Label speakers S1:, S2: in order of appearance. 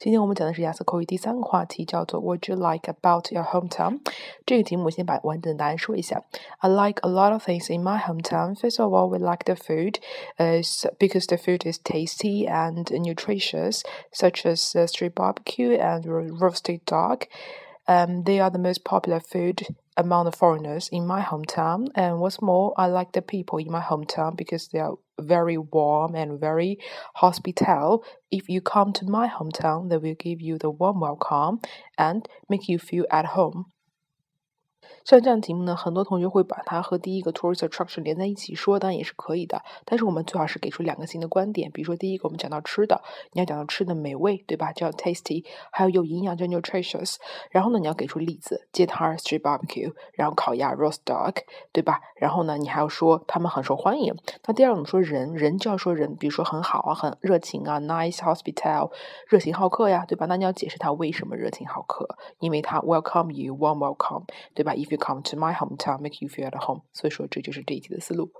S1: 今天我们讲的是雅思口语第三个话题，叫做 What you like about your hometown？这个题目我先把完整的答案说一下。I like a lot of things in my hometown. First of all, we like the food, uh, because the food is tasty and nutritious, such as uh, street barbecue and roasted dog. Um, they are the most popular food among the foreigners in my hometown. And what's more, I like the people in my hometown because they are very warm and very hospitable. If you come to my hometown, they will give you the warm welcome and make you feel at home. 像这样题目呢，很多同学会把它和第一个 tourist attraction 连在一起说，当然也是可以的。但是我们最好是给出两个新的观点，比如说第一个，我们讲到吃的，你要讲到吃的美味，对吧？叫 tasty，还有有营养叫 nutritious。然后呢，你要给出例子，街摊 street barbecue，然后烤鸭 roast duck，对吧？然后呢，你还要说他们很受欢迎。那第二个，我们说人，人就要说人，比如说很好啊，很热情啊，nice hospital，热情好客呀，对吧？那你要解释他为什么热情好客，因为他 welcome you，warm welcome，对吧？if you come to my hometown, make you feel at home。所以说，这就是这一题的思路。